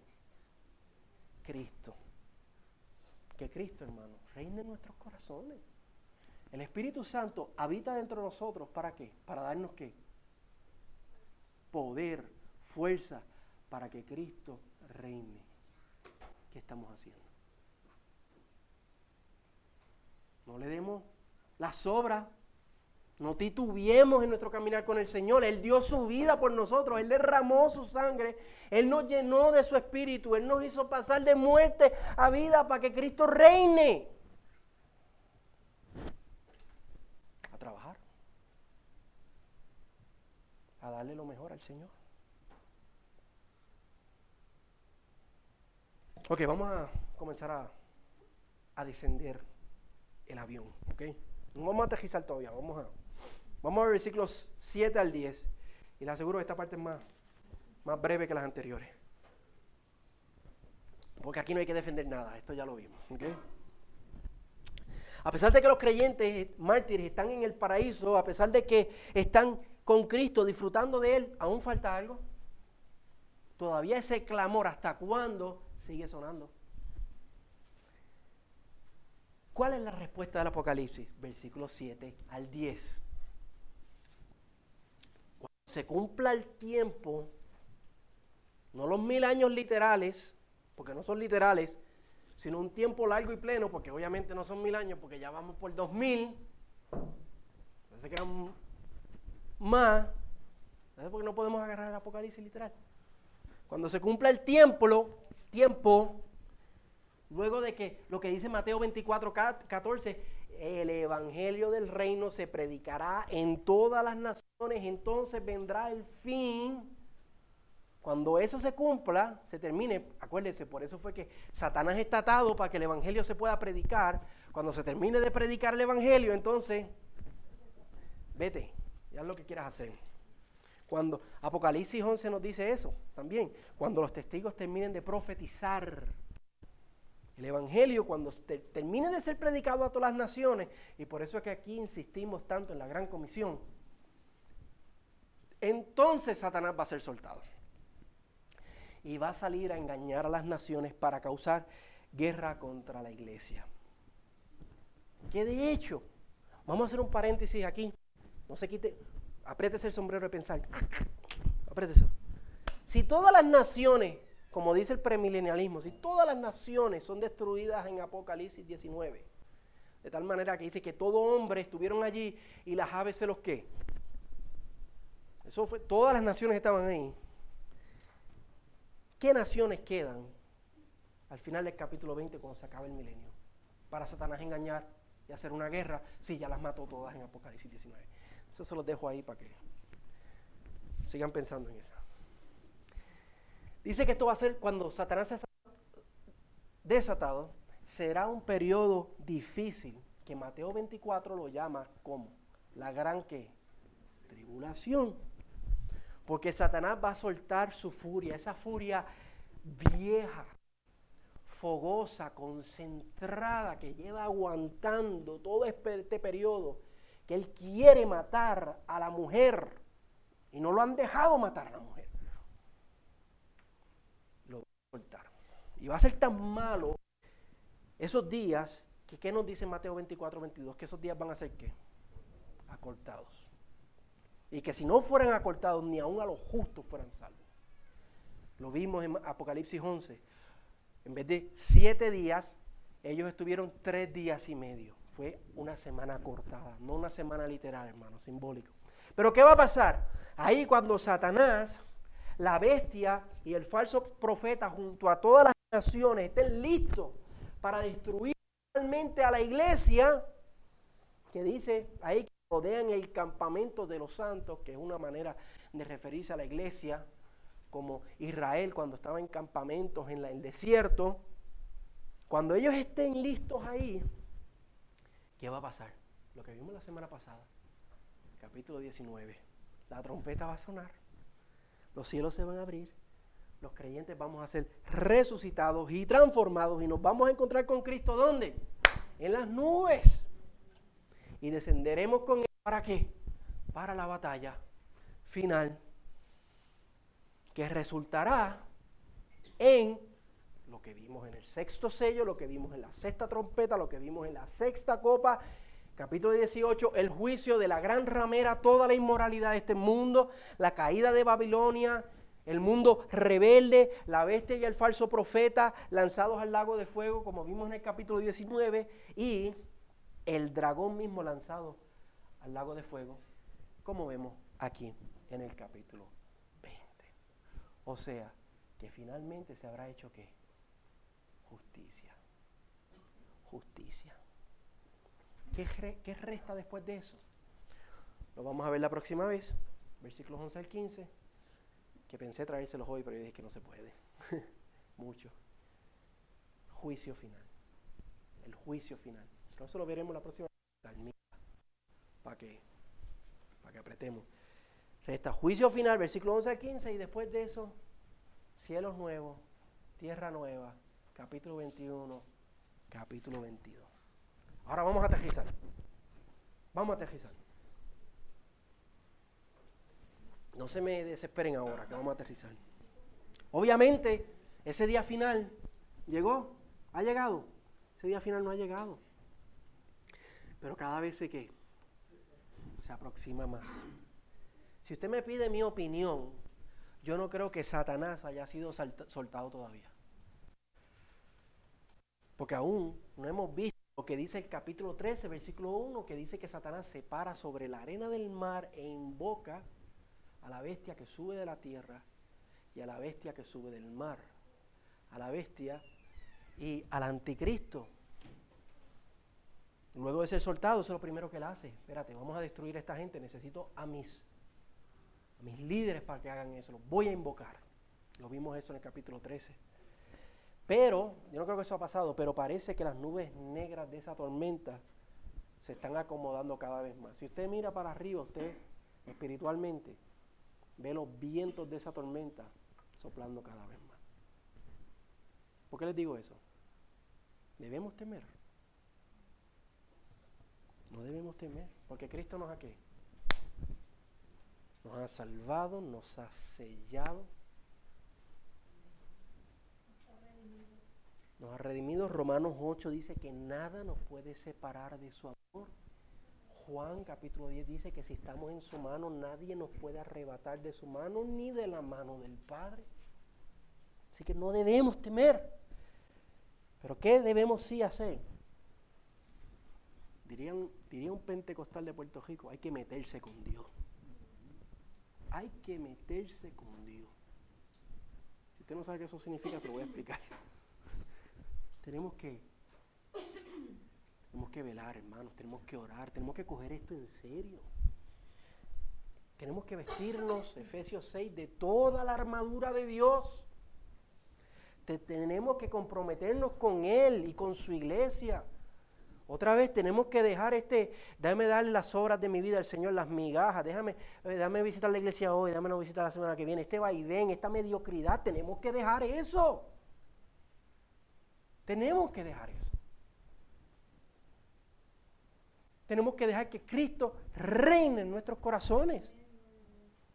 Cristo. Que Cristo, hermano, reine en nuestros corazones. El Espíritu Santo habita dentro de nosotros, ¿para qué? Para darnos qué? Poder, fuerza, para que Cristo reine. ¿Qué estamos haciendo? No le demos la sobra. No titubiemos en nuestro caminar con el Señor. Él dio su vida por nosotros. Él derramó su sangre. Él nos llenó de su espíritu. Él nos hizo pasar de muerte a vida para que Cristo reine. A trabajar. A darle lo mejor al Señor. Ok, vamos a comenzar a, a descender el avión, ¿ok? No vamos a aterrizar todavía, vamos a, vamos a ver versículos 7 al 10. Y les aseguro que esta parte es más, más breve que las anteriores. Porque aquí no hay que defender nada, esto ya lo vimos, ¿ok? A pesar de que los creyentes mártires están en el paraíso, a pesar de que están con Cristo, disfrutando de Él, aún falta algo. Todavía ese clamor, ¿hasta cuándo sigue sonando? ¿Cuál es la respuesta del Apocalipsis? Versículo 7 al 10. Cuando se cumpla el tiempo, no los mil años literales, porque no son literales, sino un tiempo largo y pleno, porque obviamente no son mil años, porque ya vamos por dos mil. Parece que eran más. ¿Sabes por qué no podemos agarrar el Apocalipsis literal? Cuando se cumpla el tiempo, tiempo, luego de que lo que dice Mateo 24, 14, el evangelio del reino se predicará en todas las naciones, entonces vendrá el fin cuando eso se cumpla, se termine, acuérdense, por eso fue que Satanás está atado para que el Evangelio se pueda predicar. Cuando se termine de predicar el Evangelio, entonces, vete, haz lo que quieras hacer. Cuando Apocalipsis 11 nos dice eso también, cuando los testigos terminen de profetizar el Evangelio, cuando termine de ser predicado a todas las naciones, y por eso es que aquí insistimos tanto en la gran comisión, entonces Satanás va a ser soltado y va a salir a engañar a las naciones para causar guerra contra la iglesia. Que de hecho, vamos a hacer un paréntesis aquí, no se quite, apriétese el sombrero de pensar, apriétese. Si todas las naciones, como dice el premilenialismo, si todas las naciones son destruidas en Apocalipsis 19, de tal manera que dice que todo hombre estuvieron allí y las aves se los que. Eso fue, todas las naciones estaban ahí. ¿Qué naciones quedan al final del capítulo 20 cuando se acabe el milenio? Para Satanás engañar y hacer una guerra. Sí, ya las mató todas en Apocalipsis 19. Eso se los dejo ahí para que sigan pensando en eso. Dice que esto va a ser cuando Satanás sea desatado, será un periodo difícil que Mateo 24 lo llama como la gran que tribulación. Porque Satanás va a soltar su furia, esa furia vieja, fogosa, concentrada, que lleva aguantando todo este periodo, que él quiere matar a la mujer y no lo han dejado matar a la mujer. Y va a ser tan malo esos días que, ¿qué nos dice Mateo 24, 22? Que esos días van a ser qué? Acortados y que si no fueran acortados, ni aun a los justos fueran salvos. Lo vimos en Apocalipsis 11. En vez de siete días, ellos estuvieron tres días y medio. Fue una semana cortada, no una semana literal, hermano, simbólico. Pero ¿qué va a pasar? Ahí cuando Satanás, la bestia y el falso profeta junto a todas las naciones estén listos para destruir realmente a la iglesia, que dice ahí rodean el campamento de los santos, que es una manera de referirse a la iglesia, como Israel cuando estaba en campamentos en el desierto. Cuando ellos estén listos ahí, ¿qué va a pasar? Lo que vimos la semana pasada, capítulo 19. La trompeta va a sonar, los cielos se van a abrir, los creyentes vamos a ser resucitados y transformados y nos vamos a encontrar con Cristo ¿dónde? En las nubes y descenderemos con él. ¿Para qué? Para la batalla final que resultará en lo que vimos en el sexto sello, lo que vimos en la sexta trompeta, lo que vimos en la sexta copa, capítulo 18, el juicio de la gran ramera, toda la inmoralidad de este mundo, la caída de Babilonia, el mundo rebelde, la bestia y el falso profeta lanzados al lago de fuego, como vimos en el capítulo 19, y el dragón mismo lanzado al lago de fuego, como vemos aquí en el capítulo 20. O sea, que finalmente se habrá hecho qué? Justicia. Justicia. ¿Qué, ¿Qué, resta después de eso? Lo vamos a ver la próxima vez, versículos 11 al 15, que pensé traérselos hoy, pero yo dije que no se puede. Mucho. Juicio final. El juicio final. Eso lo veremos la próxima para que, para que apretemos. Resta juicio final, versículo 11 al 15, y después de eso, cielos nuevos, tierra nueva, capítulo 21, capítulo 22. Ahora vamos a aterrizar. Vamos a aterrizar. No se me desesperen ahora, que vamos a aterrizar. Obviamente, ese día final llegó, ha llegado. Ese día final no ha llegado. Pero cada vez se que se aproxima más. Si usted me pide mi opinión, yo no creo que Satanás haya sido soltado todavía. Porque aún no hemos visto lo que dice el capítulo 13, versículo 1, que dice que Satanás se para sobre la arena del mar e invoca a la bestia que sube de la tierra y a la bestia que sube del mar. A la bestia y al anticristo. Luego de ser soltado, eso es lo primero que él hace. Espérate, vamos a destruir a esta gente. Necesito a mis, a mis líderes para que hagan eso. Los voy a invocar. Lo vimos eso en el capítulo 13. Pero, yo no creo que eso ha pasado, pero parece que las nubes negras de esa tormenta se están acomodando cada vez más. Si usted mira para arriba, usted espiritualmente ve los vientos de esa tormenta soplando cada vez más. ¿Por qué les digo eso? Debemos temer. No debemos temer, porque Cristo nos ha qué? Nos ha salvado, nos ha sellado. Nos ha redimido. Romanos 8 dice que nada nos puede separar de su amor. Juan capítulo 10 dice que si estamos en su mano, nadie nos puede arrebatar de su mano ni de la mano del Padre. Así que no debemos temer. Pero ¿qué debemos sí hacer? Diría un, diría un pentecostal de Puerto Rico, hay que meterse con Dios. Hay que meterse con Dios. Si usted no sabe qué eso significa, se lo voy a explicar. Tenemos que tenemos que velar, hermanos, tenemos que orar, tenemos que coger esto en serio. Tenemos que vestirnos, Efesios 6, de toda la armadura de Dios. tenemos que comprometernos con Él y con su iglesia. Otra vez tenemos que dejar este, déjame darle las obras de mi vida al Señor, las migajas, déjame, eh, déjame visitar la iglesia hoy, déjame no visitar la semana que viene, este vaivén, esta mediocridad, tenemos que dejar eso. Tenemos que dejar eso. Tenemos que dejar que Cristo reine en nuestros corazones.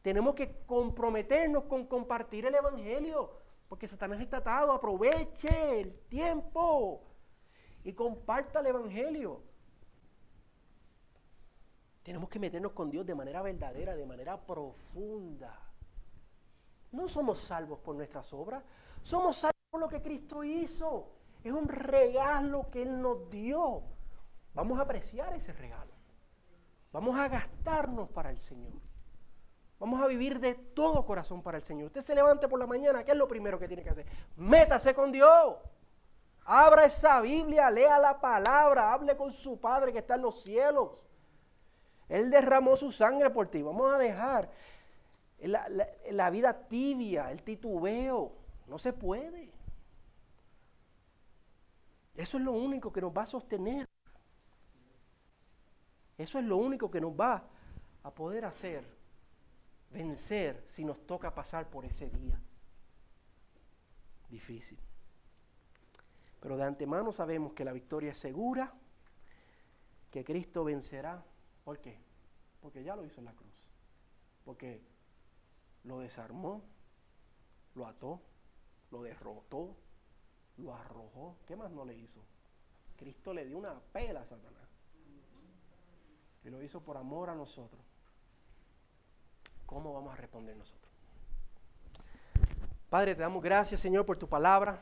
Tenemos que comprometernos con compartir el Evangelio, porque Satanás está atado. Aproveche el tiempo y comparta el Evangelio. Tenemos que meternos con Dios de manera verdadera, de manera profunda. No somos salvos por nuestras obras, somos salvos por lo que Cristo hizo. Es un regalo que Él nos dio. Vamos a apreciar ese regalo. Vamos a gastarnos para el Señor. Vamos a vivir de todo corazón para el Señor. Usted se levante por la mañana, ¿qué es lo primero que tiene que hacer? Métase con Dios. Abra esa Biblia, lea la palabra, hable con su Padre que está en los cielos. Él derramó su sangre por ti. Vamos a dejar la, la vida tibia, el titubeo. No se puede. Eso es lo único que nos va a sostener. Eso es lo único que nos va a poder hacer vencer si nos toca pasar por ese día. Difícil. Pero de antemano sabemos que la victoria es segura, que Cristo vencerá. ¿Por qué? Porque ya lo hizo en la cruz. Porque lo desarmó, lo ató, lo derrotó, lo arrojó. ¿Qué más no le hizo? Cristo le dio una pela a Satanás. Y lo hizo por amor a nosotros. ¿Cómo vamos a responder nosotros? Padre, te damos gracias, Señor, por tu palabra.